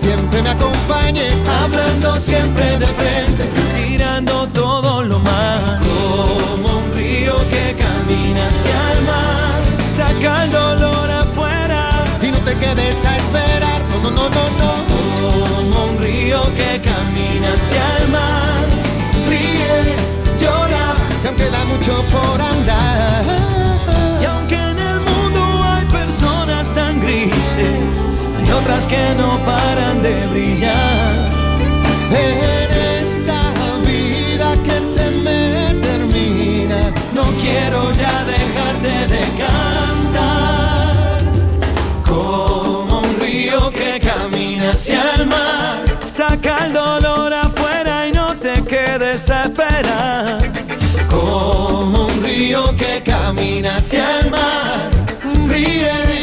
siempre me acompañe, hablando siempre de frente, tirando todo lo mal, como un río que camina hacia el mar, saca el dolor afuera. Y no te quedes a esperar, no, no, no, no, como un río que camina hacia el mar, ríe, llora, que aunque queda mucho por andar. y aunque en el mundo hay personas tan grises, otras que no paran de brillar. En esta vida que se me termina, No quiero ya dejarte de cantar Como un río que camina hacia el mar Saca el dolor afuera y no te quedes a esperar Como un río que camina hacia el mar Ríe,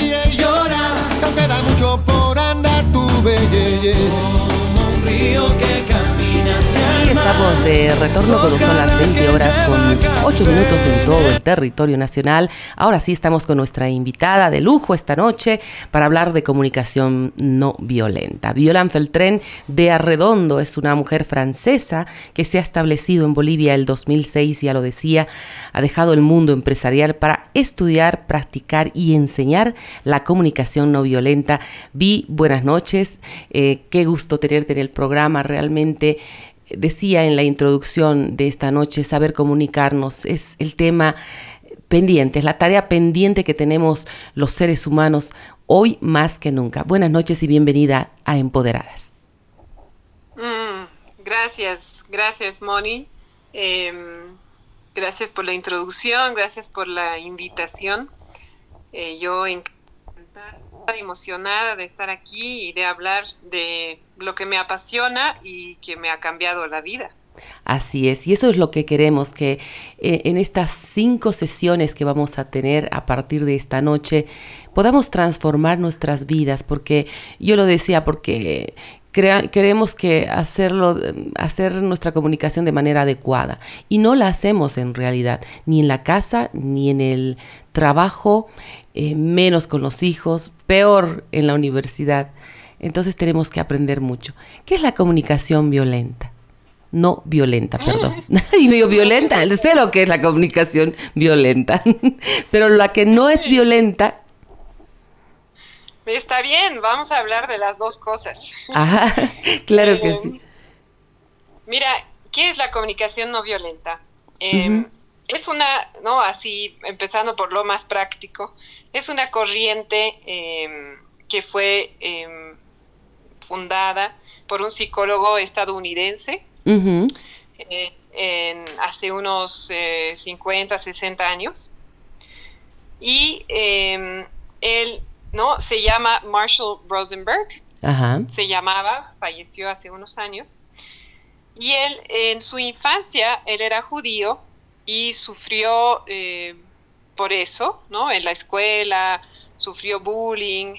mucho por andar, tu belleza. Y estamos de retorno cuando son las 20 horas con 8 minutos en todo el territorio nacional. Ahora sí estamos con nuestra invitada de lujo esta noche para hablar de comunicación no violenta. Violan Feltren de Arredondo es una mujer francesa que se ha establecido en Bolivia el 2006, ya lo decía, ha dejado el mundo empresarial para estudiar, practicar y enseñar la comunicación no violenta. Vi, buenas noches, eh, qué gusto tenerte en el programa, realmente decía en la introducción de esta noche, saber comunicarnos es el tema pendiente, es la tarea pendiente que tenemos los seres humanos hoy más que nunca. Buenas noches y bienvenida a Empoderadas. Mm, gracias, gracias Moni. Em, gracias por la introducción, gracias por la invitación. Eh, yo encantada, emocionada de estar aquí y de hablar de lo que me apasiona y que me ha cambiado la vida. Así es, y eso es lo que queremos, que eh, en estas cinco sesiones que vamos a tener a partir de esta noche podamos transformar nuestras vidas, porque yo lo decía, porque queremos que hacerlo, hacer nuestra comunicación de manera adecuada y no la hacemos en realidad, ni en la casa, ni en el trabajo, eh, menos con los hijos, peor en la universidad. Entonces tenemos que aprender mucho. ¿Qué es la comunicación violenta? No violenta, perdón. y digo violenta, sé lo que es la comunicación violenta. Pero la que no es violenta, Está bien, vamos a hablar de las dos cosas. ajá, claro que Eh, sí. Mira, ¿qué es la comunicación no violenta? Eh. Es una, no, así, empezando por lo más práctico, es una corriente eh, que fue eh, fundada por un psicólogo estadounidense eh, en- hace unos eh, 50, 60 años. Y eh, él, ¿no? Se llama Marshall Rosenberg Ajá. se llamaba, falleció hace unos años. Y él, en su infancia, él era judío y sufrió eh, por eso, ¿no? En la escuela, sufrió bullying,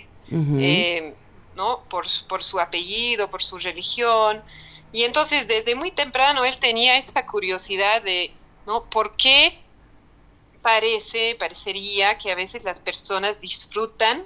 eh, ¿no? Por, por su apellido, por su religión. Y entonces, desde muy temprano, él tenía esa curiosidad de, ¿no? ¿Por qué parece, parecería que a veces las personas disfrutan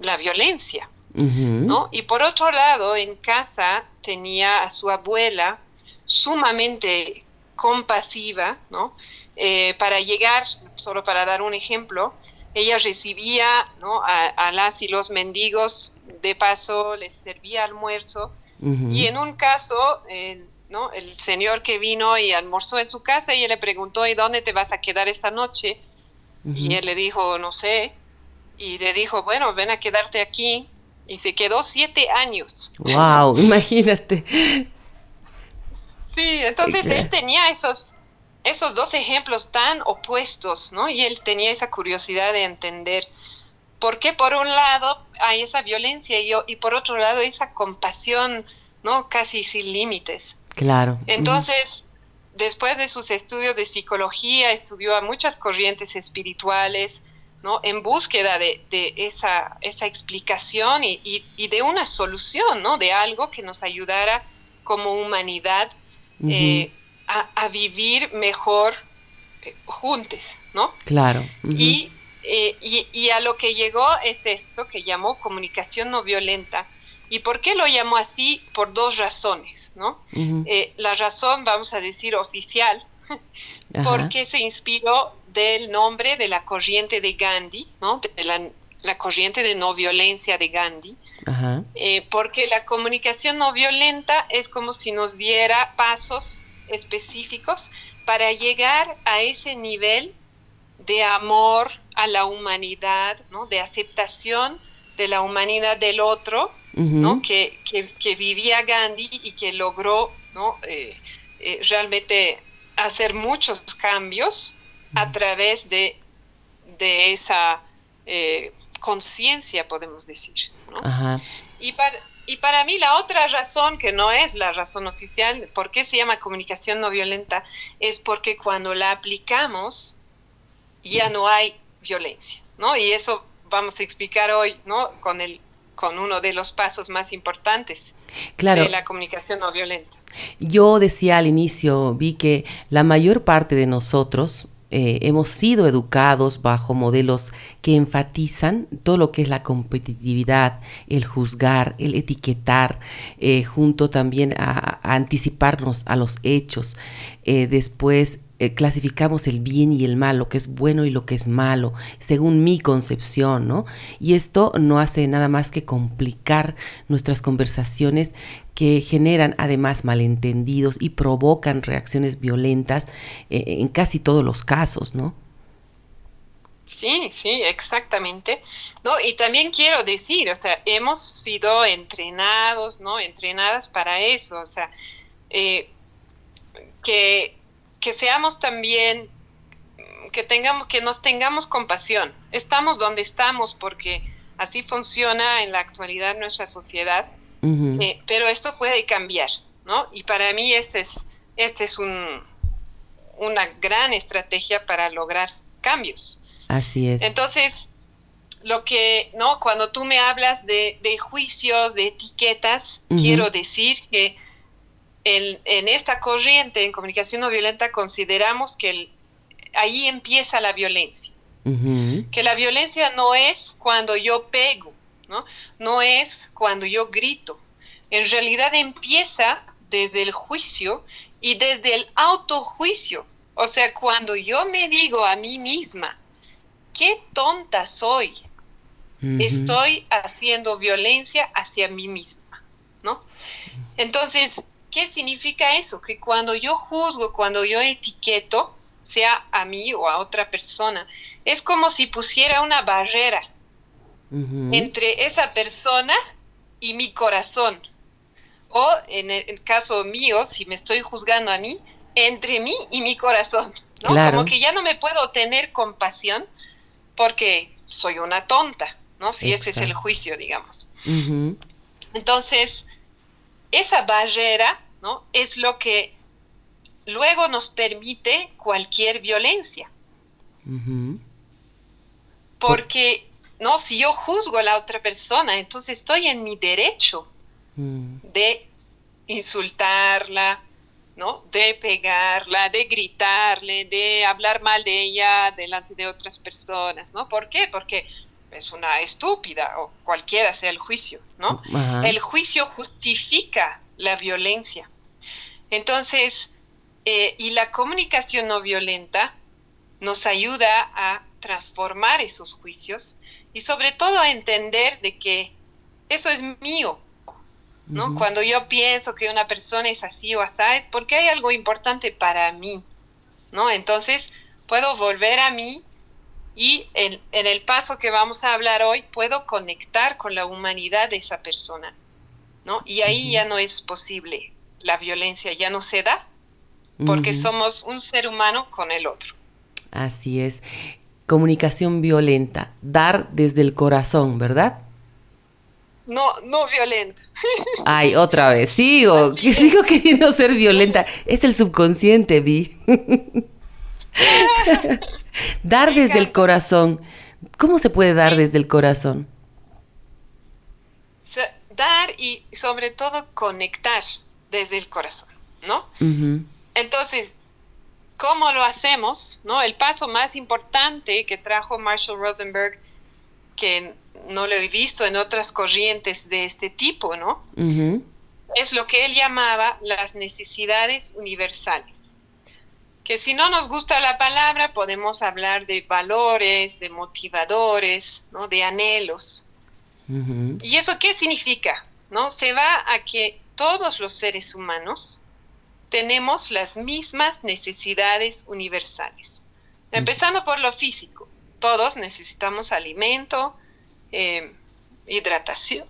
la violencia? ¿no? Y por otro lado, en casa tenía a su abuela sumamente compasiva, ¿no? Eh, para llegar, solo para dar un ejemplo, ella recibía ¿no? a, a las y los mendigos, de paso les servía almuerzo, y en un caso, eh, ¿no? el señor que vino y almorzó en su casa, ella le preguntó, ¿y dónde te vas a quedar esta noche? Y él le dijo, no sé. Y le dijo, bueno, ven a quedarte aquí. Y se quedó siete años. Wow, imagínate. Sí, entonces él tenía esos, esos dos ejemplos tan opuestos, ¿no? Y él tenía esa curiosidad de entender por qué por un lado hay esa violencia y, y por otro lado esa compasión, ¿no? Casi sin límites. Claro. Entonces, después de sus estudios de psicología, estudió a muchas corrientes espirituales, ¿no? En búsqueda de, de esa, esa explicación y, y- y de una solución, ¿no? De algo que nos ayudara como humanidad eh, a, a vivir mejor eh, juntos, ¿no? Claro. Y, eh, y, y a lo que llegó es esto que llamó comunicación no violenta, ¿Y por qué lo llamo así? Por dos razones, ¿no? Eh, la razón, vamos a decir, oficial, porque se inspiró del nombre de la corriente de Gandhi, ¿no? De la, corriente de no violencia de Gandhi, eh, porque la comunicación no violenta es como si nos diera pasos específicos para llegar a ese nivel de amor a la humanidad, ¿no? de aceptación de la humanidad del otro, ¿no? Que, que, vivía Gandhi y que logró ¿no? Eh, eh, realmente hacer muchos cambios a través de, de esa eh, conciencia, podemos decir. Y, para, y para mí la otra razón, que no es la razón oficial, por qué se llama comunicación no violenta, es porque cuando la aplicamos ya no hay violencia, ¿no? Y eso vamos a explicar hoy, ¿no? Con el con uno de los pasos más importantes de la comunicación no violenta. Yo decía al inicio, vi que la mayor parte de nosotros eh, hemos sido educados bajo modelos que enfatizan todo lo que es la competitividad, el juzgar, el etiquetar, eh, junto también a, anticiparnos a los hechos. Eh, después clasificamos el bien y el mal, lo que es bueno y lo que es malo, según mi concepción, ¿no? Y esto no hace nada más que complicar nuestras conversaciones que generan además malentendidos y provocan reacciones violentas eh, en casi todos los casos, ¿no? Sí, sí, exactamente. No, y también quiero decir, o sea, hemos sido entrenados, ¿no? Entrenadas para eso, o sea, eh, que que seamos también, que tengamos, que nos tengamos compasión. Estamos donde estamos porque así funciona en la actualidad nuestra sociedad, eh, pero esto puede cambiar, ¿no? Y para mí este es, este es un, una gran estrategia para lograr cambios. Así es. Entonces, lo que, ¿no? Cuando tú me hablas de, juicios, de etiquetas, quiero decir que en, esta corriente en comunicación no violenta consideramos que ahí empieza la violencia. Que la violencia no es cuando yo pego, ¿no? no es cuando yo grito. En realidad empieza desde el juicio y desde el autojuicio. O sea, cuando yo me digo a mí misma, qué tonta soy, estoy haciendo violencia hacia mí misma, ¿no? Entonces, ¿Qué significa eso? Que cuando yo juzgo, cuando yo etiqueto, sea a mí o a otra persona, es como si pusiera una barrera entre esa persona y mi corazón. O en el, caso mío, si me estoy juzgando a mí, entre mí y mi corazón. Como que ya no me puedo tener compasión porque soy una tonta, ¿no? Si ese es el juicio, digamos. Entonces, esa barrera, ¿no? Es lo que luego nos permite cualquier violencia. Porque, no, si yo juzgo a la otra persona, entonces estoy en mi derecho mm. de insultarla, ¿no? De pegarla, de gritarle, de hablar mal de ella delante de otras personas, ¿no? ¿Por qué? Porque es una estúpida o cualquiera sea el juicio, ¿no? El juicio justifica la violencia. Entonces, eh, y la comunicación no violenta nos ayuda a transformar esos juicios y sobre todo a entender de que eso es mío, ¿no? Cuando yo pienso que una persona es así o así, es porque hay algo importante para mí, ¿no? Entonces, puedo volver a mí y en, el paso que vamos a hablar hoy puedo conectar con la humanidad de esa persona, ¿no? Y ahí ya no es posible, la violencia ya no se da porque somos un ser humano con el otro. Así es. Comunicación violenta, dar desde el corazón, ¿verdad? No, no violenta. Ay, otra vez, sigo, sigo queriendo ser violenta. Es el subconsciente, Vi. dar desde el corazón. ¿Cómo se puede dar desde el corazón? dar y sobre todo conectar desde el corazón, ¿no? Entonces, ¿cómo lo hacemos? ¿No? El paso más importante que trajo Marshall Rosenberg que no lo he visto en otras corrientes de este tipo, ¿no? Es lo que él llamaba las necesidades universales. Que si no nos gusta la palabra, podemos hablar de valores, de motivadores, ¿no? De anhelos. ¿Y eso qué significa? ¿No? Se va a que todos los seres humanos tenemos las mismas necesidades universales. Empezando por lo físico. Todos necesitamos alimento, eh, hidratación.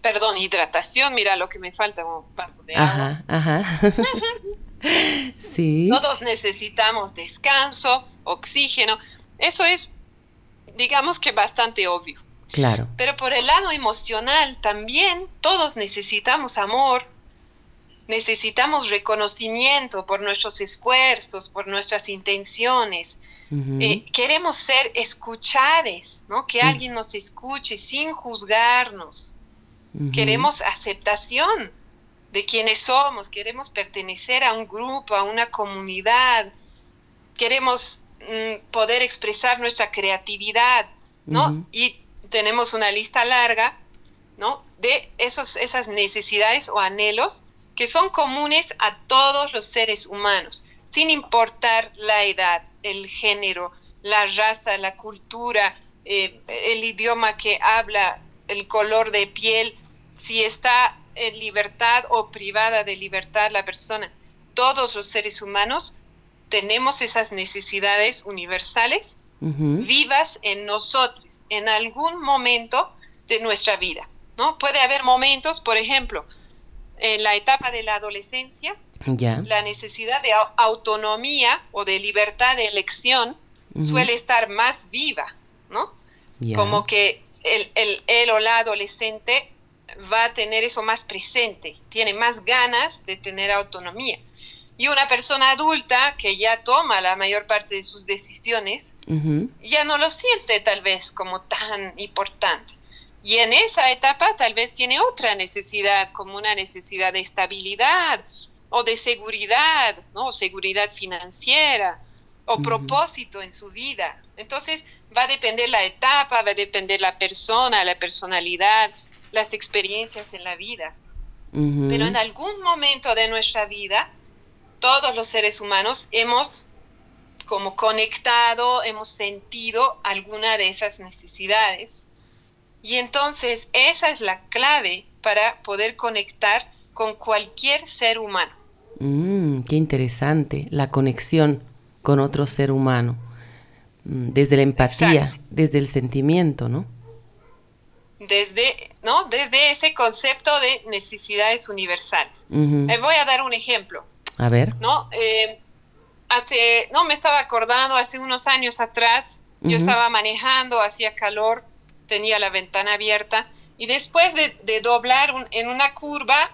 Perdón, hidratación, mira lo que me falta, un vaso de agua. Ajá, sí. Todos necesitamos descanso, oxígeno. Eso es, digamos que bastante obvio. Claro. Pero por el lado emocional también todos necesitamos amor, necesitamos reconocimiento por nuestros esfuerzos, por nuestras intenciones. Eh, queremos ser escuchados, ¿no? Que alguien nos escuche sin juzgarnos. Queremos aceptación de quienes somos, queremos pertenecer a un grupo, a una comunidad, queremos mm, poder expresar nuestra creatividad, ¿no? Y tenemos una lista larga, ¿no? De esos, esas necesidades o anhelos que son comunes a todos los seres humanos, sin importar la edad, el género, la raza, la cultura, eh, el idioma que habla, el color de piel, si está en libertad o privada de libertad la persona. Todos los seres humanos tenemos esas necesidades universales vivas en nosotros en algún momento de nuestra vida. ¿no? Puede haber momentos, por ejemplo, en la etapa de la adolescencia, la necesidad de autonomía o de libertad de elección suele estar más viva, ¿no? Como que el, el, o la adolescente va a tener eso más presente, tiene más ganas de tener autonomía. Y una persona adulta que ya toma la mayor parte de sus decisiones, ya no lo siente tal vez como tan importante. Y en esa etapa tal vez tiene otra necesidad, como una necesidad de estabilidad o de seguridad, ¿no? seguridad financiera o propósito en su vida. Entonces va a depender la etapa, va a depender la persona, la personalidad, las experiencias en la vida. Pero en algún momento de nuestra vida, todos los seres humanos hemos como conectado, hemos sentido alguna de esas necesidades y entonces esa es la clave para poder conectar con cualquier ser humano. Mm, qué interesante, la conexión con otro ser humano, mm, desde la empatía, desde el sentimiento, ¿no? Desde, ¿no? Desde ese concepto de necesidades universales. Les voy a dar un ejemplo. A ver. ¿No? Eh, hace, no, me estaba acordando, hace unos años atrás, yo estaba manejando, hacía calor, tenía la ventana abierta y después de, doblar en una curva,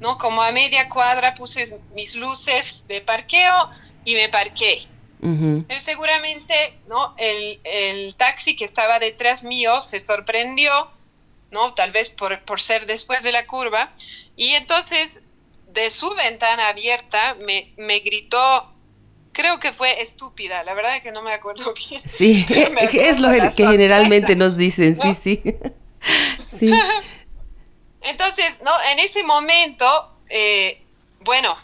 ¿no? Como a media cuadra puse mis luces de parqueo y me parqué. Pero seguramente, ¿no? El, el, taxi que estaba detrás mío se sorprendió, ¿no? Tal vez por, por ser después de la curva. Y entonces, de su ventana abierta, me, me gritó creo que fue estúpida, la verdad es que no me acuerdo bien. Sí, es lo que generalmente nos dicen, sí, sí. sí. Entonces, ¿no? En ese momento, eh, bueno,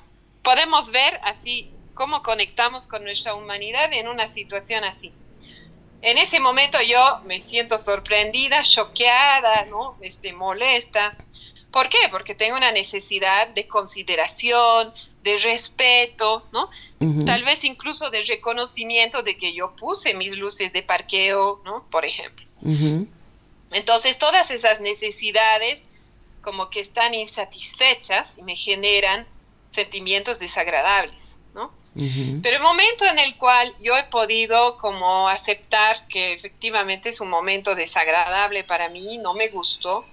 podemos ver así cómo conectamos con nuestra humanidad en una situación así. En ese momento yo me siento sorprendida, choqueada, ¿no? Este, molesta. ¿Por qué? Porque tengo una necesidad de consideración, de respeto, ¿no? Tal vez incluso de reconocimiento de que yo puse mis luces de parqueo, ¿no? Por ejemplo. Entonces, todas esas necesidades como que están insatisfechas y me generan sentimientos desagradables, ¿no? Pero el momento en el cual yo he podido como aceptar que efectivamente es un momento desagradable para mí, no me gustó,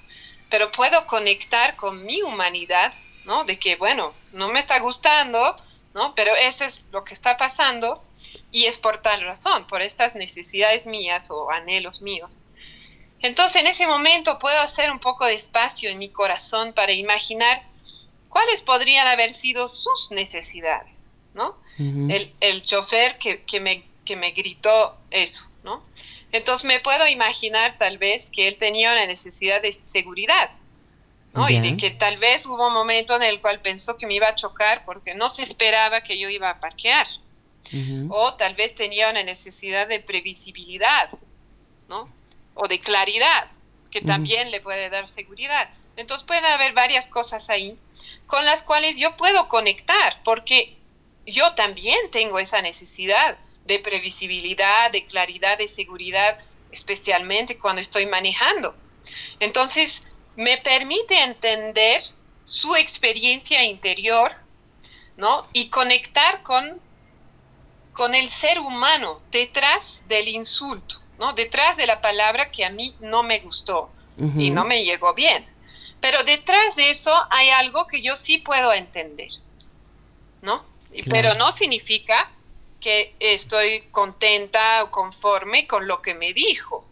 pero puedo conectar con mi humanidad ¿no? De que, bueno, no me está gustando, ¿no? Pero eso es lo que está pasando y es por tal razón, por estas necesidades mías o anhelos míos. Entonces, en ese momento puedo hacer un poco de espacio en mi corazón para imaginar cuáles podrían haber sido sus necesidades, ¿no? el, el, chofer que, que, me, que me gritó eso, ¿no? Entonces me puedo imaginar tal vez que él tenía una necesidad de seguridad, ¿no? Y de que tal vez hubo un momento en el cual pensó que me iba a chocar porque no se esperaba que yo iba a parquear. O tal vez tenía una necesidad de previsibilidad, ¿no? O de claridad, que también le puede dar seguridad. Entonces puede haber varias cosas ahí con las cuales yo puedo conectar, porque yo también tengo esa necesidad de previsibilidad, de claridad, de seguridad, especialmente cuando estoy manejando. Entonces, me permite entender su experiencia interior, ¿no? Y conectar con, con el ser humano detrás del insulto, ¿no? Detrás de la palabra que a mí no me gustó y no me llegó bien. Pero detrás de eso hay algo que yo sí puedo entender, ¿no? Pero no significa que estoy contenta o conforme con lo que me dijo.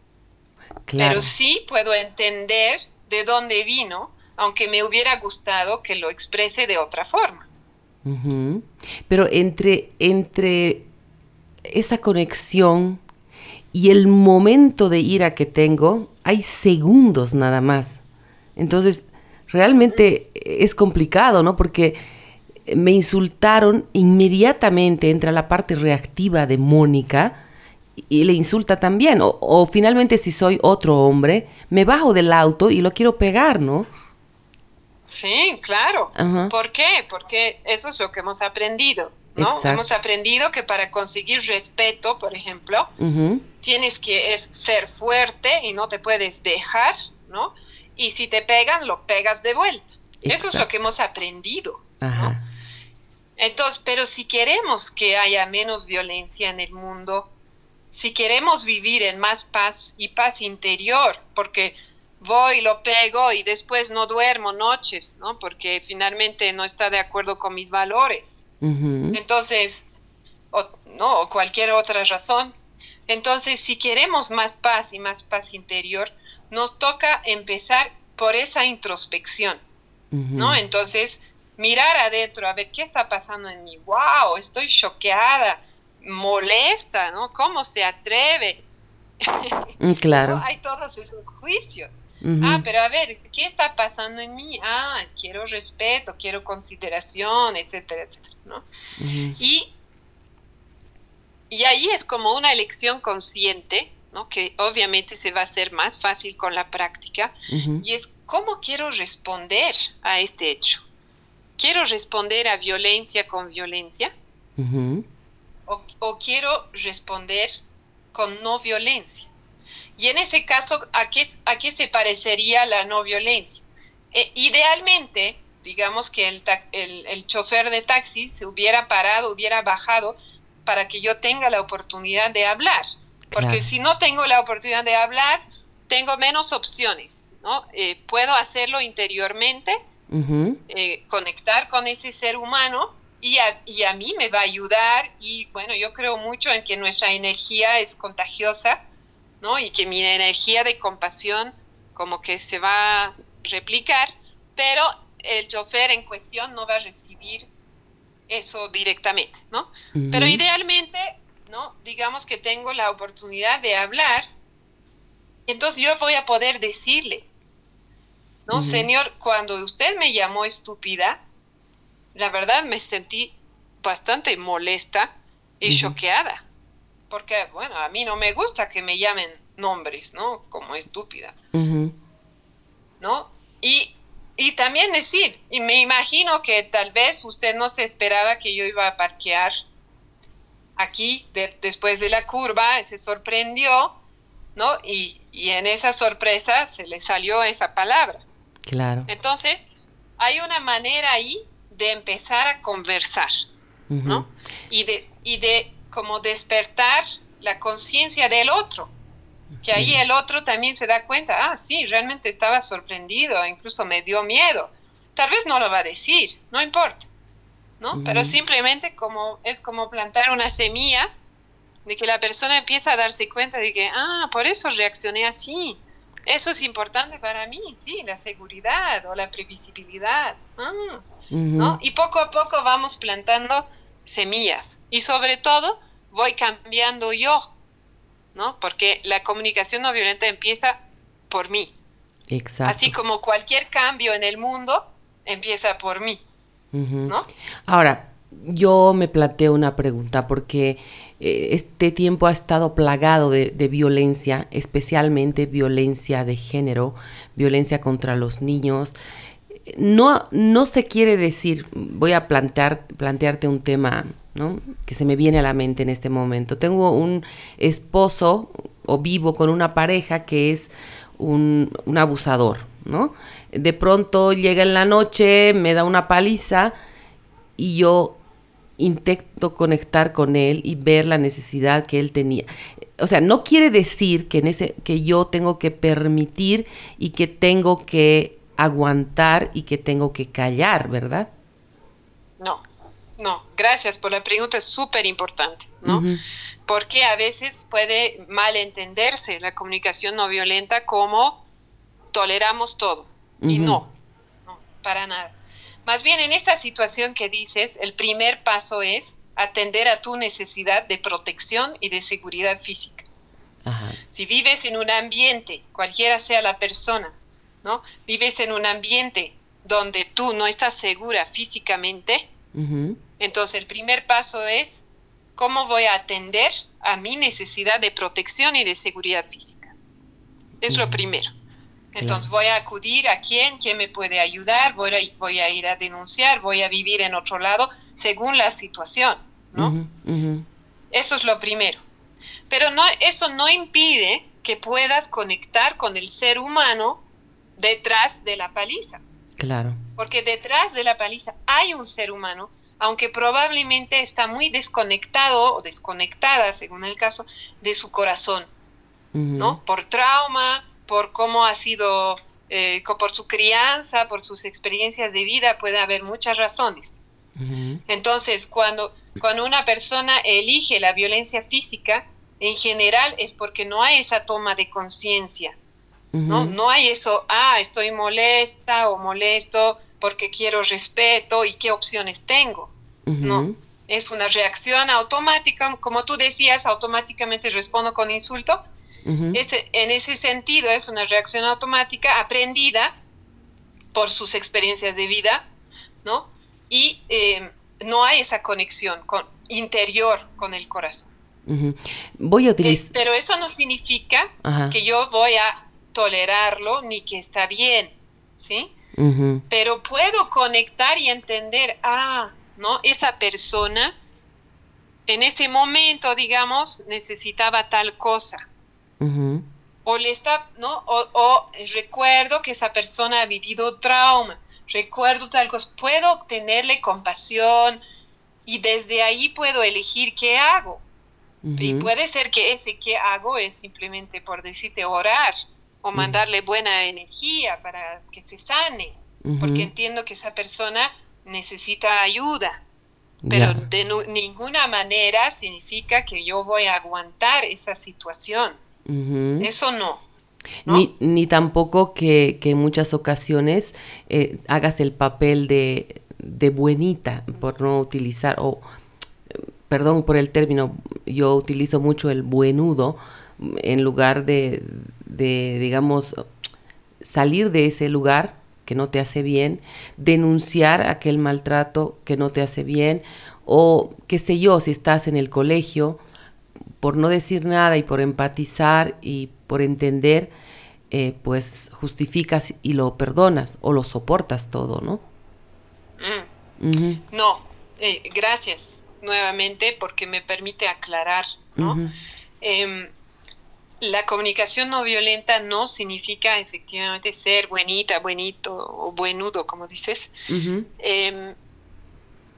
Pero sí puedo entender de dónde vino, aunque me hubiera gustado que lo exprese de otra forma. Pero entre, entre esa conexión y el momento de ira que tengo, hay segundos nada más. Entonces, realmente es complicado, ¿no? Porque me insultaron, inmediatamente entra la parte reactiva de Mónica y le insulta también. O, finalmente si soy otro hombre, me bajo del auto y lo quiero pegar, ¿no? Sí, claro. ¿Por qué? Porque eso es lo que hemos aprendido. ¿no? Hemos aprendido que para conseguir respeto, por ejemplo, tienes que es ser fuerte y no te puedes dejar, ¿no? Y si te pegan, lo pegas de vuelta. Eso es lo que hemos aprendido. ¿no? Entonces, pero si queremos que haya menos violencia en el mundo, si queremos vivir en más paz y paz interior, porque voy, lo pego y después no duermo noches, ¿no? Porque finalmente no está de acuerdo con mis valores. Entonces, o, no, o cualquier otra razón. Entonces, si queremos más paz y más paz interior, nos toca empezar por esa introspección, ¿no? Entonces, mirar adentro, a ver qué está pasando en mí. ¡Wow! Estoy choqueada, molesta, ¿no? ¿Cómo se atreve? Mm, claro. Hay todos esos juicios. Ah, pero a ver, ¿qué está pasando en mí? Ah, quiero respeto, quiero consideración, etcétera, etcétera, ¿no? y, y ahí es como una elección consciente, ¿no? Que obviamente se va a hacer más fácil con la práctica, y es cómo quiero responder a este hecho quiero responder a violencia con violencia o, quiero responder con no violencia. Y en ese caso, ¿a qué, a qué se parecería la no violencia? E, idealmente, digamos que el, el, chofer de taxi se hubiera parado, hubiera bajado para que yo tenga la oportunidad de hablar. Porque si no tengo la oportunidad de hablar, tengo menos opciones, ¿no? Eh, puedo hacerlo interiormente, eh, conectar con ese ser humano y a, y a, mí me va a ayudar y bueno, yo creo mucho en que nuestra energía es contagiosa, ¿no? Y que mi energía de compasión como que se va a replicar, pero el chofer en cuestión no va a recibir eso directamente, ¿no? Pero idealmente, ¿no? Digamos que tengo la oportunidad de hablar, entonces yo voy a poder decirle, ¿no? Señor, cuando usted me llamó estúpida, la verdad me sentí bastante molesta y choqueada, porque, bueno, a mí no me gusta que me llamen nombres, ¿no? Como estúpida, ¿no? Y, y también decir, y me imagino que tal vez usted no se esperaba que yo iba a parquear aquí después de la curva, se sorprendió, ¿no? Y, y en esa sorpresa se le salió esa palabra. Claro. Entonces, hay una manera ahí de empezar a conversar, ¿no? Y de, y de como despertar la conciencia del otro, que ahí el otro también se da cuenta, ah, sí, realmente estaba sorprendido, incluso me dio miedo. Tal vez no lo va a decir, no importa, ¿no? Pero simplemente como es como plantar una semilla de que la persona empieza a darse cuenta de que, ah, por eso reaccioné así, eso es importante para mí, sí, la seguridad o la previsibilidad. Ah, ¿no? Y poco a poco vamos plantando semillas y sobre todo voy cambiando yo, ¿no? Porque la comunicación no violenta empieza por mí. Exacto. Así como cualquier cambio en el mundo empieza por mí, ¿no? Ahora, yo me planteo una pregunta porque este tiempo ha estado plagado de, de, violencia, especialmente violencia de género, violencia contra los niños. No, no se quiere decir, voy a plantear, plantearte un tema ¿no? que se me viene a la mente en este momento. Tengo un esposo o vivo con una pareja que es un, un abusador, ¿no? De pronto llega en la noche, me da una paliza y yo intento conectar con él y ver la necesidad que él tenía. O sea, no quiere decir que, en ese, que yo tengo que permitir y que tengo que aguantar y que tengo que callar, ¿verdad? No, no, gracias por la pregunta, es súper importante, ¿no? Uh -huh. Porque a veces puede malentenderse la comunicación no violenta como toleramos todo. Uh -huh. Y no, no, para nada. Más bien en esa situación que dices, el primer paso es atender a tu necesidad de protección y de seguridad física. Ajá. Si vives en un ambiente, cualquiera sea la persona, ¿no? Vives en un ambiente donde tú no estás segura físicamente, uh -huh. entonces el primer paso es cómo voy a atender a mi necesidad de protección y de seguridad física. Es uh -huh. lo primero. Entonces voy a acudir a quién, quién me puede ayudar, voy a, voy a ir a denunciar, voy a vivir en otro lado, según la situación, ¿no? Uh -huh, uh -huh. Eso es lo primero. Pero no, eso no impide que puedas conectar con el ser humano detrás de la paliza. Claro. Porque detrás de la paliza hay un ser humano, aunque probablemente está muy desconectado o desconectada, según el caso, de su corazón, uh -huh. ¿no? Por trauma, por cómo ha sido, eh, por su crianza, por sus experiencias de vida, puede haber muchas razones. Uh -huh. Entonces, cuando, cuando una persona elige la violencia física, en general es porque no hay esa toma de conciencia. Uh -huh. ¿no? no hay eso, ah, estoy molesta o molesto porque quiero respeto y qué opciones tengo. Uh -huh. No, es una reacción automática, como tú decías, automáticamente respondo con insulto Uh -huh. ese, en ese sentido es una reacción automática aprendida por sus experiencias de vida, ¿no? Y eh, no hay esa conexión con, interior con el corazón. Uh -huh. Voy a utilizar... Eh, pero eso no significa que yo voy a tolerarlo ni que está bien, ¿sí? Pero puedo conectar y entender, ah, ¿no? Esa persona en ese momento, digamos, necesitaba tal cosa Uh -huh. O le está, ¿no? O, o, recuerdo que esa persona ha vivido trauma, recuerdo tal cosa, puedo tenerle compasión y desde ahí puedo elegir qué hago. Uh -huh. Y puede ser que ese qué hago es simplemente por decirte orar o mandarle buena energía para que se sane, porque entiendo que esa persona necesita ayuda. Pero yeah. de ninguna manera significa que yo voy a aguantar esa situación. Uh -huh. Eso no. ¿no? Ni, ni, tampoco que, que, en muchas ocasiones eh, hagas el papel de, de, buenita, por no utilizar, o perdón por el término, yo utilizo mucho el buenudo en lugar de, de, digamos, salir de ese lugar que no te hace bien, denunciar aquel maltrato que no te hace bien, o qué sé yo, si estás en el colegio, por no decir nada y por empatizar y por entender, eh, pues justificas y lo perdonas o lo soportas todo, ¿no? Mm. Uh -huh. No, eh, gracias nuevamente porque me permite aclarar, ¿no? Uh -huh. eh, la comunicación no violenta no significa efectivamente ser buenita, buenito o buenudo, como dices. Uh -huh.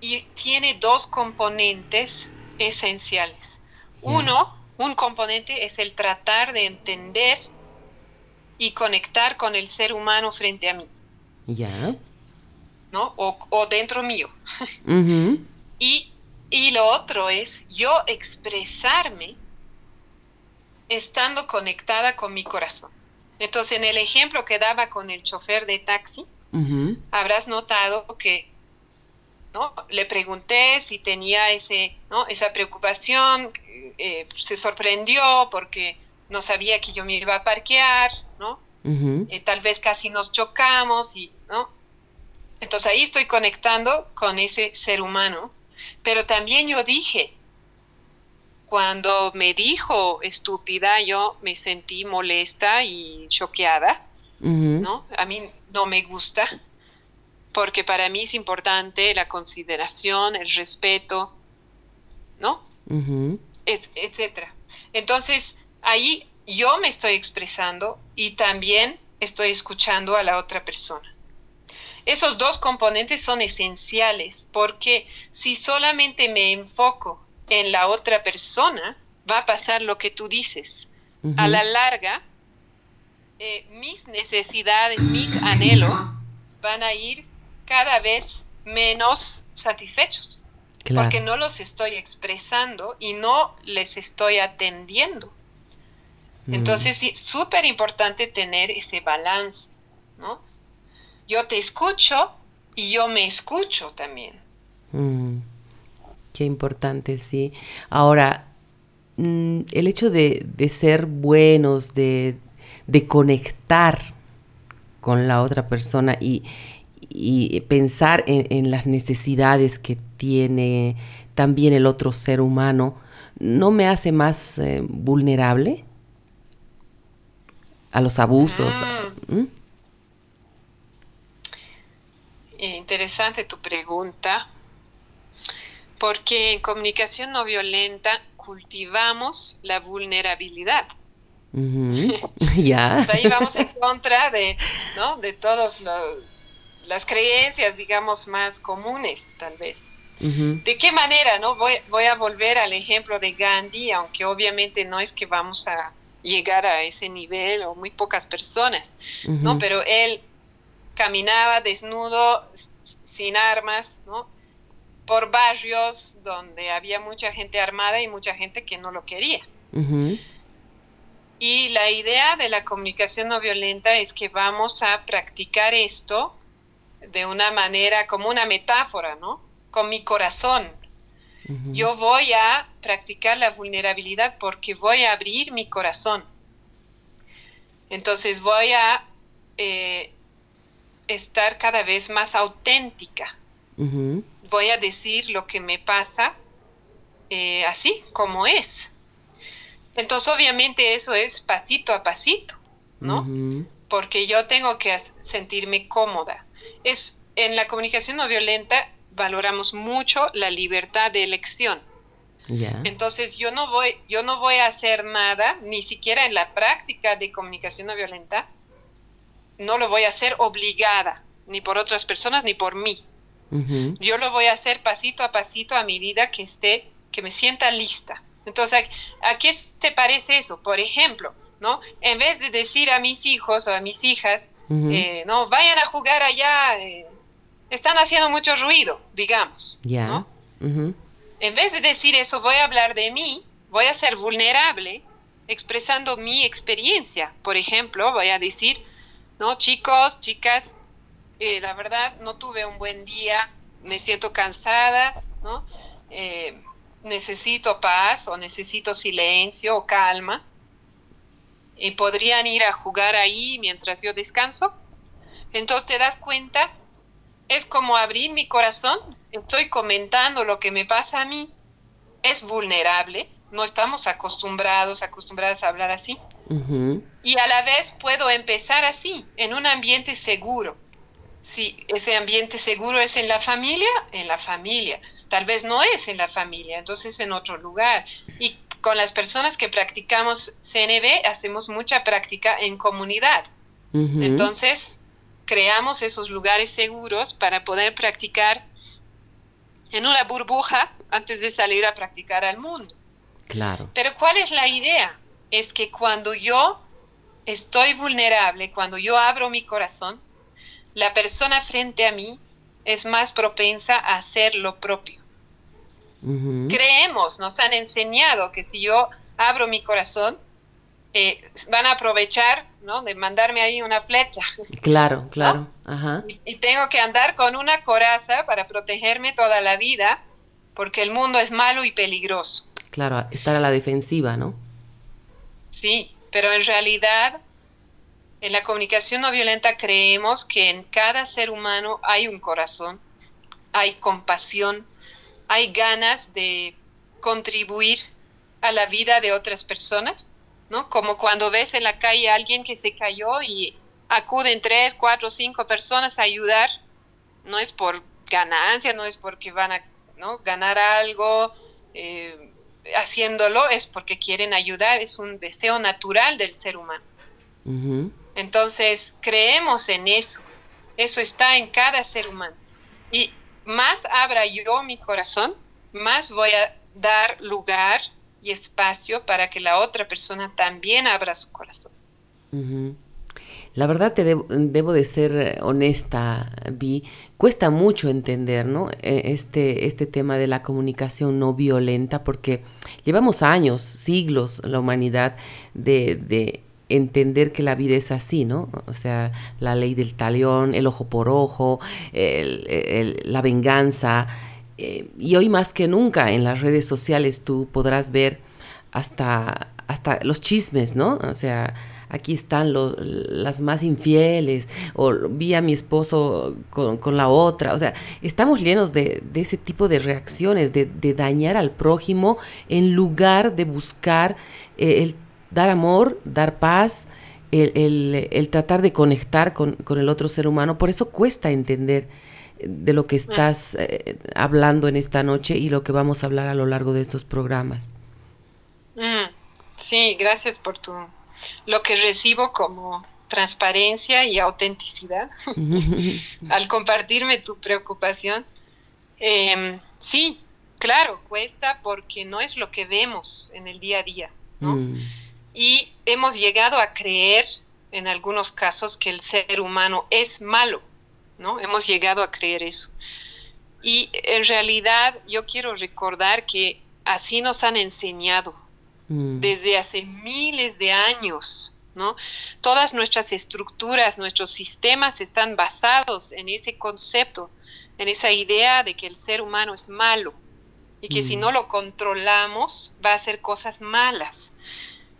y tiene dos componentes esenciales. Uno, un componente es el tratar de entender y conectar con el ser humano frente a mí. Ya. ¿No? O, o, dentro mío. Uh -huh. y, y lo otro es yo expresarme estando conectada con mi corazón. Entonces, en el ejemplo que daba con el chofer de taxi, uh -huh. habrás notado que ¿no? Le pregunté si tenía ese, ¿no? esa preocupación, eh, se sorprendió porque no sabía que yo me iba a parquear, ¿no? Eh, tal vez casi nos chocamos y, ¿no? Entonces ahí estoy conectando con ese ser humano, pero también yo dije, cuando me dijo estúpida, yo me sentí molesta y choqueada, ¿no? A mí no me gusta, porque para mí es importante la consideración, el respeto, ¿no? es, etcétera. Entonces, ahí yo me estoy expresando y también estoy escuchando a la otra persona. Esos dos componentes son esenciales porque si solamente me enfoco en la otra persona, va a pasar lo que tú dices. A la larga, eh, mis necesidades, mis anhelos van a ir cada vez menos satisfechos. Porque no los estoy expresando y no les estoy atendiendo. Mm. Entonces, sí, súper importante tener ese balance, ¿no? Yo te escucho y yo me escucho también. Mm. Qué importante, sí. Ahora, mm, el hecho de, ser buenos, de, conectar con la otra persona y, pensar en, las necesidades que tiene también el otro ser humano, ¿no me hace más eh, vulnerable a los abusos? Mm. ¿Mm? Interesante tu pregunta porque en comunicación no violenta cultivamos la vulnerabilidad. Ya. ahí vamos en contra de, ¿no? de todas las creencias, digamos, más comunes, tal vez. ¿De qué manera? no voy, voy a volver al ejemplo de Gandhi, aunque obviamente no es que vamos a llegar a ese nivel o muy pocas personas, ¿no? Pero él caminaba desnudo, sin armas, ¿no? por barrios donde había mucha gente armada y mucha gente que no lo quería. Y la idea de la comunicación no violenta es que vamos a practicar esto de una manera como una metáfora, ¿no? Con mi corazón. Yo voy a practicar la vulnerabilidad porque voy a abrir mi corazón. Entonces voy a eh, estar cada vez más auténtica voy a decir lo que me pasa eh, así como es. Entonces, obviamente eso es pasito a pasito, ¿no? Porque yo tengo que sentirme cómoda. Es en la comunicación no violenta valoramos mucho la libertad de elección. Entonces yo no voy, yo no voy a hacer nada, ni siquiera en la práctica de comunicación no violenta, no lo voy a hacer obligada, ni por otras personas, ni por mí. Yo lo voy a hacer pasito a pasito a medida que esté, que me sienta lista. Entonces, ¿a, qué te parece eso? Por ejemplo, ¿no? En vez de decir a mis hijos o a mis hijas, eh, no, vayan a jugar allá, eh, están haciendo mucho ruido, digamos. En vez de decir eso, voy a hablar de mí, voy a ser vulnerable, expresando mi experiencia. Por ejemplo, voy a decir, no, chicos, chicas, eh, la verdad no tuve un buen día, me siento cansada, ¿no? Necesito paz o necesito silencio o calma. Y podrían ir a jugar ahí mientras yo descanso. Entonces te das cuenta, es como abrir mi corazón, estoy comentando lo que me pasa a mí, es vulnerable, no estamos acostumbrados, acostumbradas a hablar así. Y a la vez puedo empezar así, en un ambiente seguro si ese ambiente seguro es en la familia, en la familia. Tal vez no es en la familia, entonces en otro lugar. Y con las personas que practicamos CNB hacemos mucha práctica en comunidad. Entonces, creamos esos lugares seguros para poder practicar en una burbuja antes de salir a practicar al mundo. Claro. Pero ¿cuál es la idea? Es que cuando yo estoy vulnerable, cuando yo abro mi corazón, la persona frente a mí es más propensa a hacer lo propio. Creemos, nos han enseñado que si yo abro mi corazón, eh, van a aprovechar, ¿no? De mandarme ahí una flecha. Claro, claro. Y, tengo que andar con una coraza para protegerme toda la vida, porque el mundo es malo y peligroso. Claro, estar a la defensiva, ¿no? Sí, pero en realidad en la comunicación no violenta creemos que en cada ser humano hay un corazón, hay compasión, hay ganas de contribuir a la vida de otras personas ¿no? Como cuando ves en la calle a alguien que se cayó y acuden tres, cuatro, cinco personas a ayudar, no es por ganancia, no es porque van a ¿no? ganar algo eh, haciéndolo, es porque quieren ayudar, es un deseo natural del ser humano. Entonces, creemos en eso, eso está en cada ser humano. Y más abra yo mi corazón, más voy a dar lugar y espacio para que la otra persona también abra su corazón. La verdad te debo, de ser honesta, Vi. Cuesta mucho entender ¿no? E, este, este tema de la comunicación no violenta porque llevamos años, siglos, la humanidad de, entender que la vida es así, ¿no? O sea, la ley del talión, el ojo por ojo, la venganza, eh, y hoy más que nunca en las redes sociales tú podrás ver hasta, hasta los chismes, ¿no? O sea, aquí están las más infieles, o vi a mi esposo con, la otra, o sea, estamos llenos de, ese tipo de reacciones, de, dañar al prójimo en lugar de buscar eh, el dar amor, dar paz, el, tratar de conectar con, con, el otro ser humano. Por eso cuesta entender de lo que estás eh, hablando en esta noche y lo que vamos a hablar a lo largo de estos programas. Mm, sí, gracias por tu lo que recibo como transparencia y autenticidad al compartirme tu preocupación. Em, sí, claro, cuesta porque no es lo que vemos en el día a día, mm. Y hemos llegado a creer en algunos casos que el ser humano es malo ¿no? Hemos llegado a creer eso. Y en realidad yo quiero recordar que así nos han enseñado mm. desde hace miles de años, ¿no? Todas nuestras estructuras, nuestros sistemas están basados en ese concepto, en esa idea de que el ser humano es malo y que si mm. no lo controlamos va a hacer cosas malas.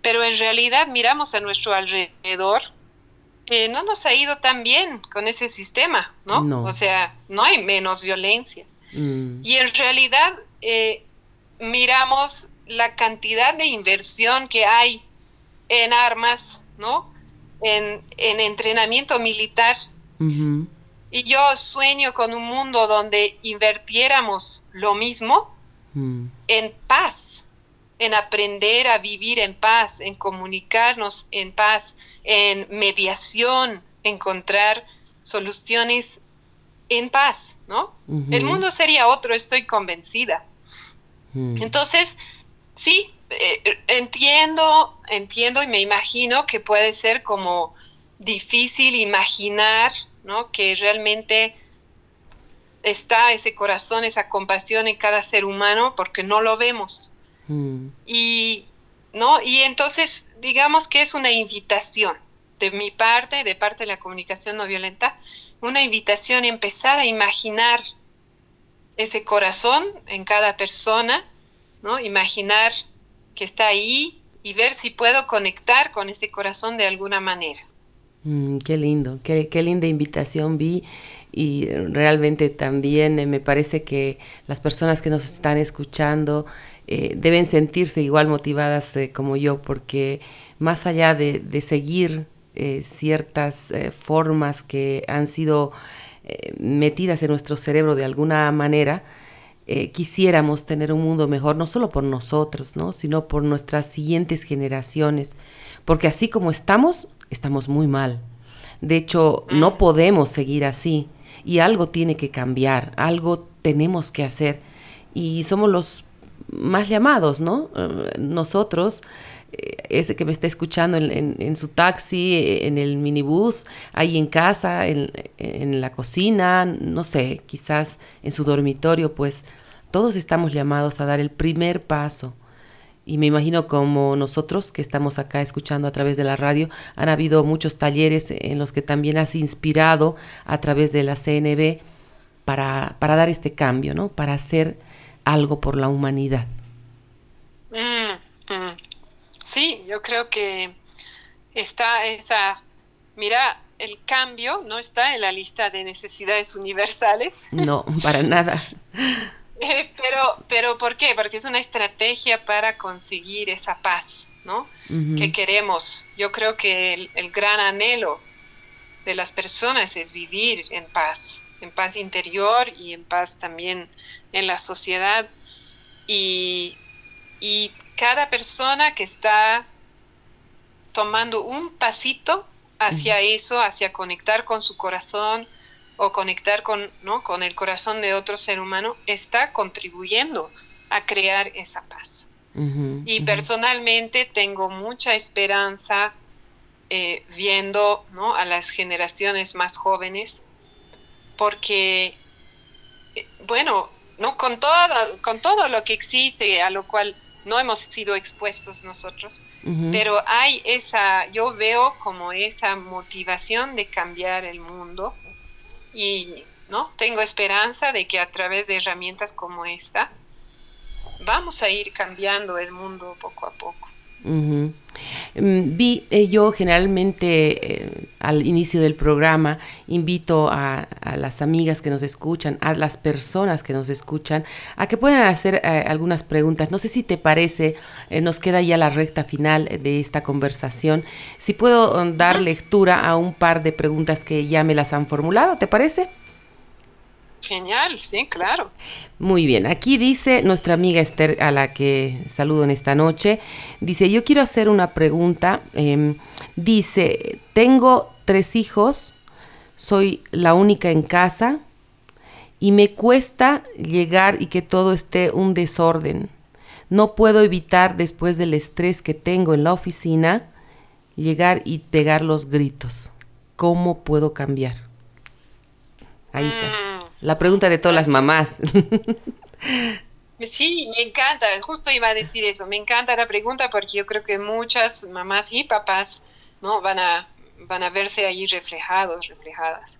Pero en realidad miramos a nuestro alrededor no nos ha ido tan bien con ese sistema, ¿no? O sea, no hay menos violencia. Mm. Y en realidad eh, miramos la cantidad de inversión que hay en armas, ¿no? En, entrenamiento militar. Y yo sueño con un mundo donde invirtiéramos lo mismo mm. en paz, en aprender a vivir en paz, en comunicarnos en paz, en mediación, encontrar soluciones en paz, ¿no? El mundo sería otro, estoy convencida. Mm. Entonces, sí, eh, entiendo, entiendo y me imagino que puede ser como difícil imaginar, ¿no? Que realmente está ese corazón, esa compasión en cada ser humano porque no lo vemos. Mm. Y, ¿no? y entonces, digamos que es una invitación de mi parte, de parte de la comunicación no violenta, una invitación a empezar a imaginar ese corazón en cada persona, ¿no? Imaginar que está ahí y ver si puedo conectar con ese corazón de alguna manera. Mm, qué lindo, qué, qué linda invitación vi y realmente también me parece que las personas que nos están escuchando eh, deben sentirse igual motivadas eh, como yo, porque más allá de, seguir eh, ciertas formas que han sido metidas en nuestro cerebro de alguna manera, quisiéramos tener un mundo mejor, no solo por nosotros, ¿no? sino por nuestras siguientes generaciones, porque así como estamos, estamos muy mal. De hecho, no mm. podemos seguir así y algo tiene que cambiar, algo tenemos que hacer. Y somos los más llamados, ¿no? Eh, nosotros, eh, ese que me está escuchando en, su taxi, eh, en el minibús, ahí en casa, en, en, la cocina, no sé, quizás en su dormitorio, pues todos estamos llamados a dar el primer paso y me imagino como nosotros que estamos acá escuchando a través de la radio, han habido muchos talleres en los que también has inspirado a través de la CNB para, para dar este cambio, ¿no? Para hacer algo por la humanidad. Mm, mm. Sí, yo creo que está esa, mira, el cambio no está en la lista de necesidades universales. No, para nada. Eh, pero, pero ¿por qué? Porque es una estrategia para conseguir esa paz, ¿no? Que queremos. Yo creo que el, el, gran anhelo de las personas es vivir en paz, en paz interior y en paz también en la sociedad. Y, y cada persona que está tomando un pasito hacia eso, hacia conectar con su corazón o conectar con, ¿no? con el corazón de otro ser humano, está contribuyendo a crear esa paz. y personalmente tengo mucha esperanza eh, viendo ¿no? a las generaciones más jóvenes, porque, eh, bueno, ¿no? con, todo, con todo lo que existe, a lo cual no hemos sido expuestos nosotros, pero hay esa, yo veo como esa motivación de cambiar el mundo y no tengo esperanza de que a través de herramientas como esta vamos a ir cambiando el mundo poco a poco. Mm, vi, eh, yo generalmente eh, al inicio del programa invito a, las amigas que nos escuchan, a las personas que nos escuchan, a que puedan hacer eh, algunas preguntas. No sé si te parece, nos queda ya la recta final de esta conversación. Si puedo um, dar lectura a un par de preguntas que ya me las han formulado, ¿te parece? Genial, sí, claro. Muy bien, aquí dice nuestra amiga Esther, a la que saludo en esta noche, dice, yo quiero hacer una pregunta. Em, dice, tengo tres hijos, soy la única en casa y me cuesta llegar y que todo esté un desorden. No puedo evitar, después del estrés que tengo en la oficina, llegar y pegar los gritos. ¿Cómo puedo cambiar? Ahí está. La pregunta de todas las mamás. Sí, me encanta, justo iba a decir eso, me encanta la pregunta porque yo creo que muchas mamás y papás no van a, van a verse ahí reflejados, reflejadas.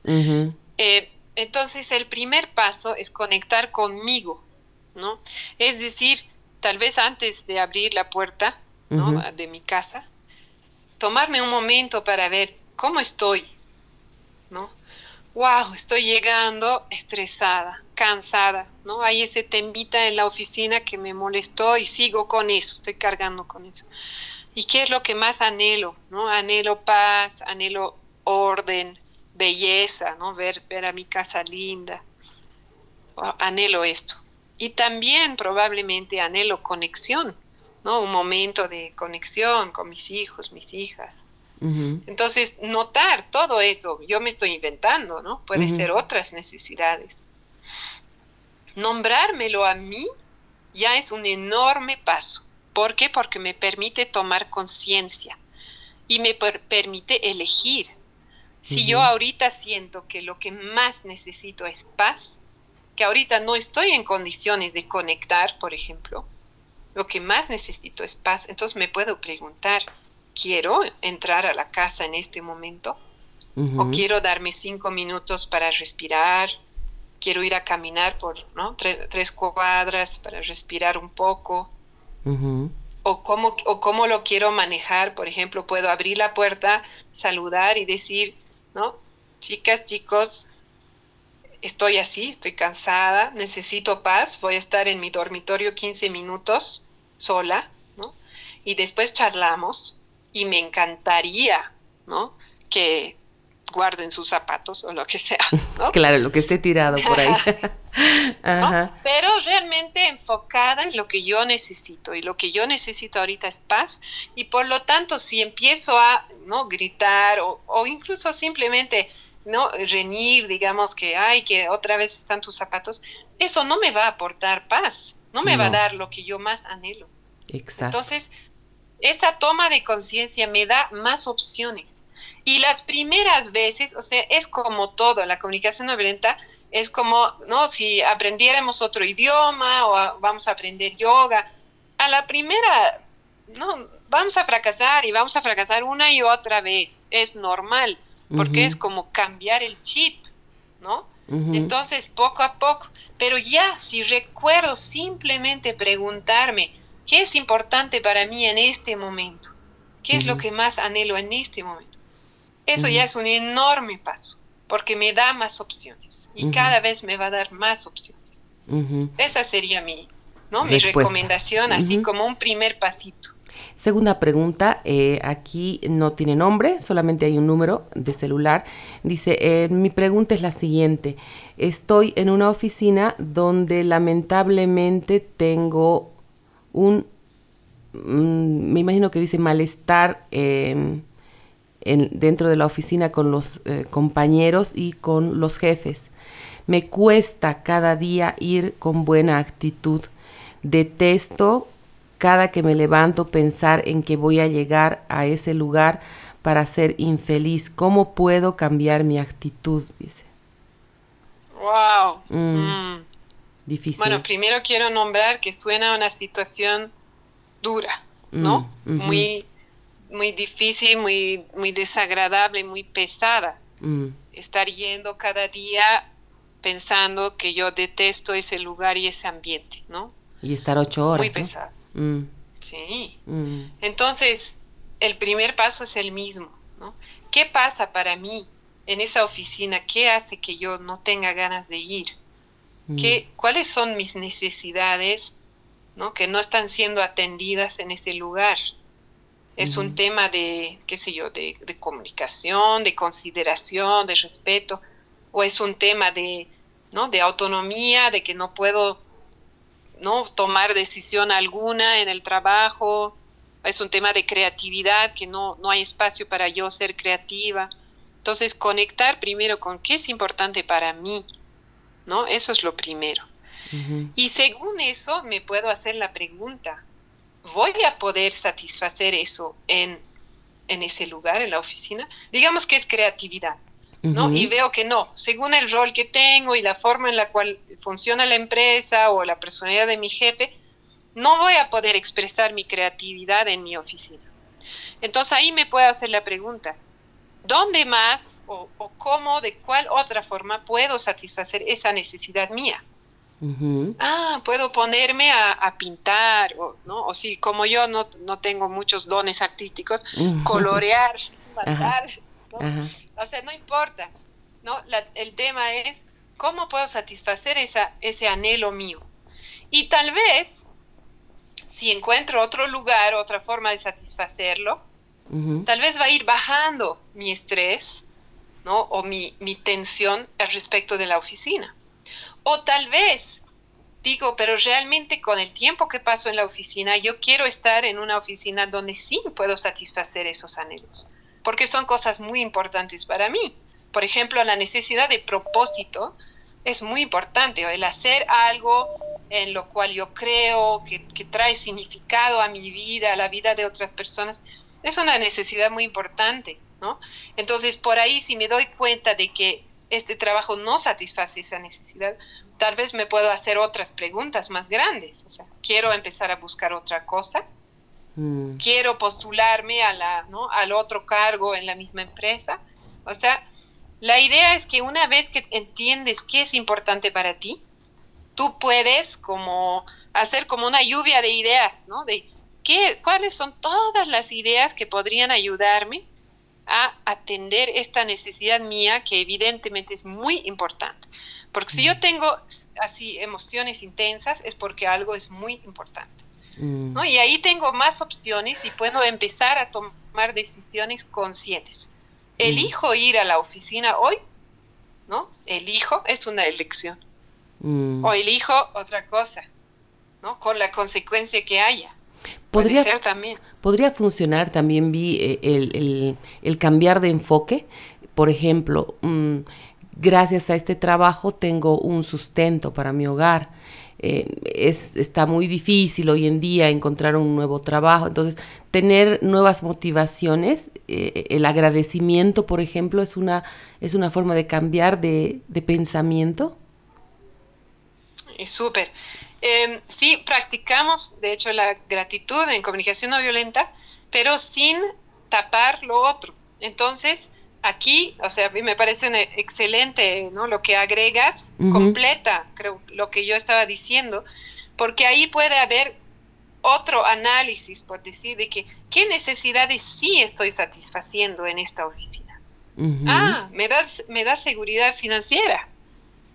Eh, entonces, el primer paso es conectar conmigo, ¿no? Es decir, tal vez antes de abrir la puerta de mi casa, tomarme un momento para ver cómo estoy, ¿no? Wow, estoy llegando estresada, cansada, ¿no? Hay ese temita en la oficina que me molestó y sigo con eso, estoy cargando con eso. ¿Y qué es lo que más anhelo, ¿no? Anhelo paz, anhelo orden, belleza, ¿no? Ver, ver a mi casa linda. Anhelo esto. Y también probablemente anhelo conexión, ¿no? Un momento de conexión con mis hijos, mis hijas. Entonces, notar todo eso, yo me estoy inventando, ¿no? Puede ser otras necesidades. Nombrármelo a mí ya es un enorme paso. ¿Por qué? Porque me permite tomar conciencia y me permite elegir. Si yo ahorita siento que lo que más necesito es paz, que ahorita no estoy en condiciones de conectar, por ejemplo, lo que más necesito es paz, entonces me puedo preguntar, quiero entrar a la casa en este momento o quiero darme cinco minutos para respirar, quiero ir a caminar por ¿no? tres cuadras para respirar un poco. o, cómo, o cómo lo quiero manejar, por ejemplo, puedo abrir la puerta, saludar y decir, ¿no? Chicas, chicos, estoy así, estoy cansada, necesito paz, voy a estar en mi dormitorio 15 minutos sola, ¿no? Y después charlamos y me encantaría, ¿no? Que guarden sus zapatos o lo que sea, ¿no? claro, lo que esté tirado por ahí. Pero realmente enfocada en lo que yo necesito y lo que yo necesito ahorita es paz y por lo tanto si empiezo a no gritar o, o incluso simplemente no reñir, digamos que ay que otra vez están tus zapatos, eso no me va a aportar paz, no me va a dar lo que yo más anhelo. Exacto. Entonces, esa toma de conciencia me da más opciones. Y las primeras veces, o sea, es como todo, la comunicación no violenta es como, ¿no? Si aprendiéramos otro idioma o vamos a aprender yoga, a la primera, no, vamos a fracasar y vamos a fracasar una y otra vez. Es normal, porque es como cambiar el chip, ¿no? Entonces, poco a poco. Pero ya, si recuerdo simplemente preguntarme, ¿qué es importante para mí en este momento? ¿Qué es lo que más anhelo en este momento? Eso ya es un enorme paso, porque me da más opciones y cada vez me va a dar más opciones. Esa sería mi, ¿no? mi recomendación, así como un primer pasito. Segunda pregunta, eh, aquí no tiene nombre, solamente hay un número de celular. Dice, eh, mi pregunta es la siguiente, estoy en una oficina donde lamentablemente tengo un, mm, me imagino que dice malestar em, dentro de la oficina con los eh, compañeros y con los jefes. Me cuesta cada día ir con buena actitud. Detesto cada que me levanto pensar en que voy a llegar a ese lugar para ser infeliz. ¿Cómo puedo cambiar mi actitud? Dice. Wow. Mm. Mm. Difícil. Bueno, primero quiero nombrar que suena una situación dura, ¿no? Mm, muy, muy difícil, muy, muy desagradable, muy pesada. Estar yendo cada día pensando que yo detesto ese lugar y ese ambiente, ¿no? Y estar ocho horas. Muy pesado. Mm. Sí. Mm. Entonces, el primer paso es el mismo, ¿no? ¿Qué pasa para mí en esa oficina? ¿Qué hace que yo no tenga ganas de ir? Mm. ¿Qué, ¿Cuáles son mis necesidades ¿no? que no están siendo atendidas en ese lugar? Es un tema de, qué sé yo, de, de, comunicación, de consideración, de respeto, o es un tema de, ¿no? de autonomía, de que no puedo ¿no? tomar decisión alguna en el trabajo, es un tema de creatividad, que no, no hay espacio para yo ser creativa. Entonces, conectar primero con qué es importante para mí, ¿no? Eso es lo primero. Y según eso, me puedo hacer la pregunta, ¿voy a poder satisfacer eso en, en ese lugar, en la oficina? Digamos que es creatividad. Y veo que no, según el rol que tengo y la forma en la cual funciona la empresa o la personalidad de mi jefe, no voy a poder expresar mi creatividad en mi oficina. Entonces ahí me puedo hacer la pregunta, ¿dónde más o, cómo, de cuál otra forma puedo satisfacer esa necesidad mía? Ah, puedo ponerme a, pintar, o, ¿no? o si como yo no, no tengo muchos dones artísticos, colorear, mandar, o sea, no importa, ¿no? el tema es cómo puedo satisfacer esa, ese anhelo mío. Y tal vez, si encuentro otro lugar, otra forma de satisfacerlo, tal vez va a ir bajando mi estrés, ¿no? O mi, mi tensión al respecto de la oficina. O tal vez digo, pero realmente con el tiempo que paso en la oficina, yo quiero estar en una oficina donde sí puedo satisfacer esos anhelos porque son cosas muy importantes para mí. Por ejemplo, la necesidad de propósito es muy importante, el hacer algo en lo cual yo creo que, trae significado a mi vida, a la vida de otras personas, es una necesidad muy importante, ¿no? Entonces, por ahí, si me doy cuenta de que este trabajo no satisface esa necesidad, tal vez me puedo hacer otras preguntas más grandes. O sea, quiero empezar a buscar otra cosa Mm. quiero postularme a la, ¿no? al otro cargo en la misma empresa. O sea, la idea es que una vez que entiendes qué es importante para ti, tú puedes como hacer como una lluvia de ideas, ¿no? De qué, cuáles son todas las ideas que podrían ayudarme a atender esta necesidad mía que evidentemente es muy importante. Porque si yo mm. tengo así emociones intensas es porque algo es muy importante. Mm. Y ahí tengo más opciones y puedo empezar a tomar decisiones conscientes. ¿Elijo mm. ir a la oficina hoy? ¿No? Elijo, es una elección. Mm. O elijo otra cosa, ¿no? Con la consecuencia que haya. Podría, ser también. Podría funcionar también, vi eh, el, el, cambiar de enfoque. Por ejemplo, gracias a este trabajo tengo un sustento para mi hogar eh, es, está muy difícil hoy en día encontrar un nuevo trabajo. Entonces, tener nuevas motivaciones, eh, el agradecimiento, por ejemplo, es una, es una forma de cambiar de, pensamiento. Es súper. Em, sí, practicamos, de hecho, la gratitud en comunicación no violenta, pero sin tapar lo otro. Entonces, aquí, o sea, a mí me parece excelente, ¿no? Lo que agregas, completa, creo, lo que yo estaba diciendo, porque ahí puede haber otro análisis, por decir, de que qué necesidades sí estoy satisfaciendo en esta oficina. Ah, me da, me da seguridad financiera,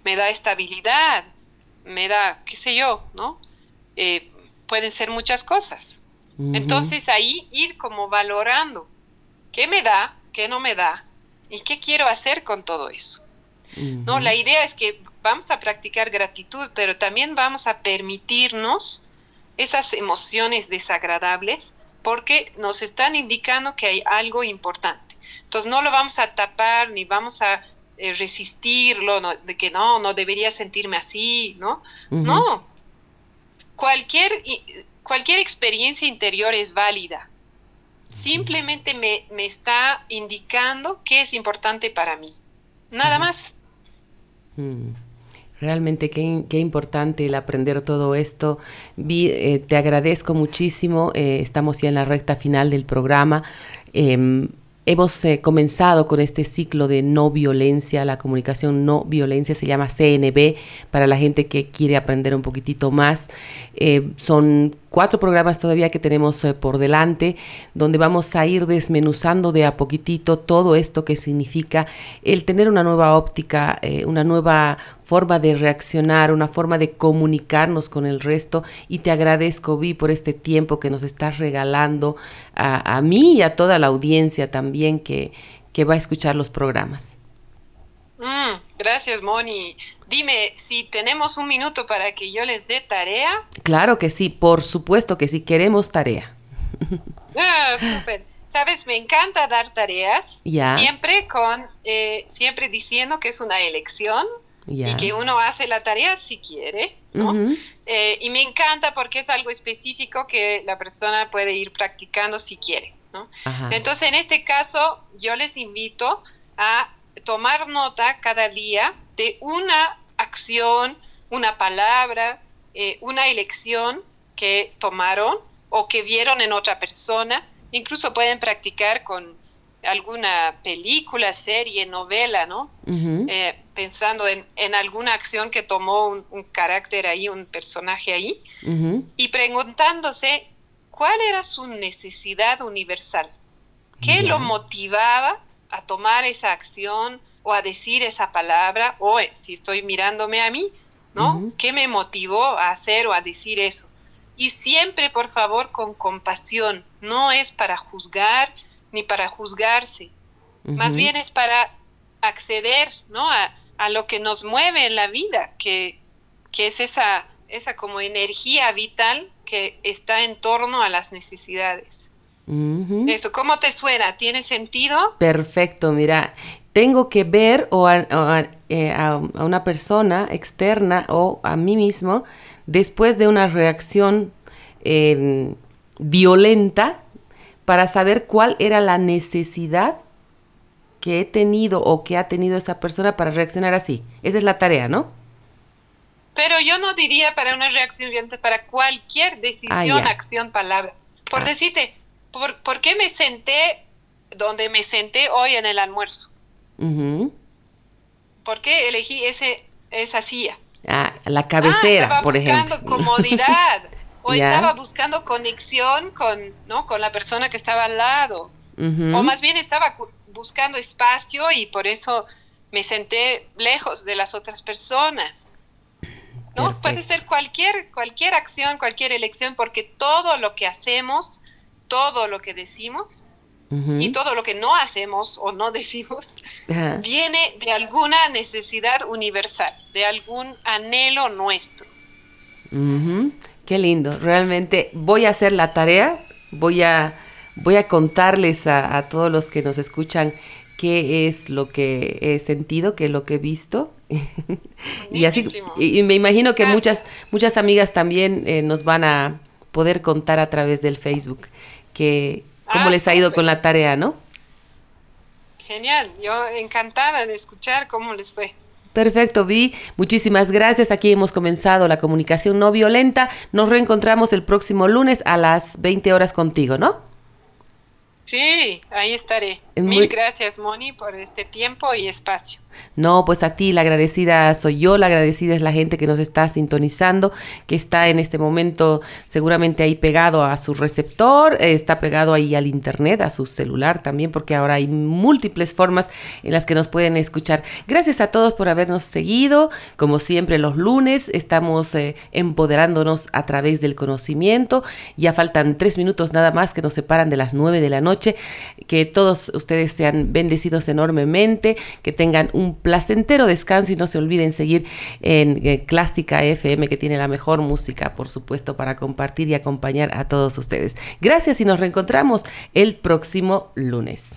me da estabilidad, me da, qué sé yo, ¿no? Eh, pueden ser muchas cosas. Entonces ahí ir como valorando qué me da, qué no me da y qué quiero hacer con todo eso. No, la idea es que vamos a practicar gratitud, pero también vamos a permitirnos esas emociones desagradables porque nos están indicando que hay algo importante. Entonces no lo vamos a tapar ni vamos a eh, resistirlo, de que no, no debería sentirme así, ¿no? No. Cualquier, cualquier experiencia interior es válida. Simplemente me, me está indicando qué es importante para mí. Nada más. Realmente qué, qué, importante el aprender todo esto. Vi, eh, te agradezco muchísimo. Eh, estamos ya en la recta final del programa. Em, hemos eh, comenzado con este ciclo de no violencia, la comunicación no violencia se llama CNB para la gente que quiere aprender un poquitito más. son cuatro programas todavía que tenemos eh, por delante, donde vamos a ir desmenuzando de a poquitito todo esto que significa el tener una nueva óptica, eh, una nueva forma de reaccionar, una forma de comunicarnos con el resto. Y te agradezco, Vi, por este tiempo que nos estás regalando a, mí y a toda la audiencia también que, que va a escuchar los programas. Mm, gracias, Moni. Dime, si tenemos un minuto para que yo les dé tarea. Claro que sí, por supuesto que sí, queremos tarea. Ah, súper. Sabes, me encanta dar tareas. Siempre con, eh, siempre diciendo que es una elección. Y que uno hace la tarea si quiere, ¿no? Eh, y me encanta porque es algo específico que la persona puede ir practicando si quiere, ¿no? Entonces, en este caso, yo les invito a tomar nota cada día de una acción, una palabra, eh, una elección que tomaron o que vieron en otra persona. Incluso pueden practicar con alguna película, serie, novela, ¿no? Eh, pensando en, alguna acción que tomó un, carácter ahí, un personaje ahí, y preguntándose cuál era su necesidad universal, qué lo motivaba a tomar esa acción o a decir esa palabra, o eh, si estoy mirándome a mí, ¿no? ¿Qué me motivó a hacer o a decir eso? Y siempre, por favor, con compasión. No es para juzgar ni para juzgarse. Más bien es para acceder, ¿no? A, a, lo que nos mueve en la vida, que, que es esa, esa como energía vital que está en torno a las necesidades. Eso, ¿cómo te suena? ¿Tiene sentido? Perfecto, mira, tengo que ver o a, eh, una persona externa o a mí mismo después de una reacción em, violenta para saber cuál era la necesidad que he tenido o que ha tenido esa persona para reaccionar así. Esa es la tarea, ¿no? Pero yo no diría para una reacción violenta, para cualquier decisión, ah, acción, palabra. Por ah. decirte, ¿por, qué me senté donde me senté hoy en el almuerzo? ¿Por qué elegí ese, esa silla? Ah, la cabecera, por ejemplo. Comodidad o estaba buscando conexión con, ¿no? con la persona que estaba al lado. O más bien estaba buscando espacio y por eso me senté lejos de las otras personas. ¿no? Puede ser cualquier, cualquier acción, cualquier elección, porque todo lo que hacemos todo lo que decimos y todo lo que no hacemos o no decimos viene de alguna necesidad universal, de algún anhelo nuestro. Qué lindo, realmente voy a hacer la tarea, voy a, voy a contarles a, todos los que nos escuchan qué es lo que he sentido, qué es lo que he visto. y así y, me imagino que muchas muchas amigas también eh, nos van a poder contar a través del Facebook que cómo ah, les ha ido con la tarea, ¿no? Genial, yo encantada de escuchar cómo les fue. Perfecto, Vi. Muchísimas gracias. Aquí hemos comenzado la comunicación no violenta. Nos reencontramos el próximo lunes a las 20 horas contigo, ¿no? Sí, ahí estaré. Mil gracias, Moni, por este tiempo y espacio. No, pues a ti la agradecida soy yo, la agradecida es la gente que nos está sintonizando, que está en este momento seguramente ahí pegado a su receptor, eh, está pegado ahí al internet, a su celular también, porque ahora hay múltiples formas en las que nos pueden escuchar. Gracias a todos por habernos seguido. Como siempre, los lunes estamos eh, empoderándonos a través del conocimiento. Ya faltan tres minutos nada más que nos separan de las nueve de la noche. Que todos ustedes sean bendecidos enormemente, que tengan un placentero descanso y no se olviden seguir en eh, Clásica FM que tiene la mejor música, por supuesto, para compartir y acompañar a todos ustedes. Gracias y nos reencontramos el próximo lunes.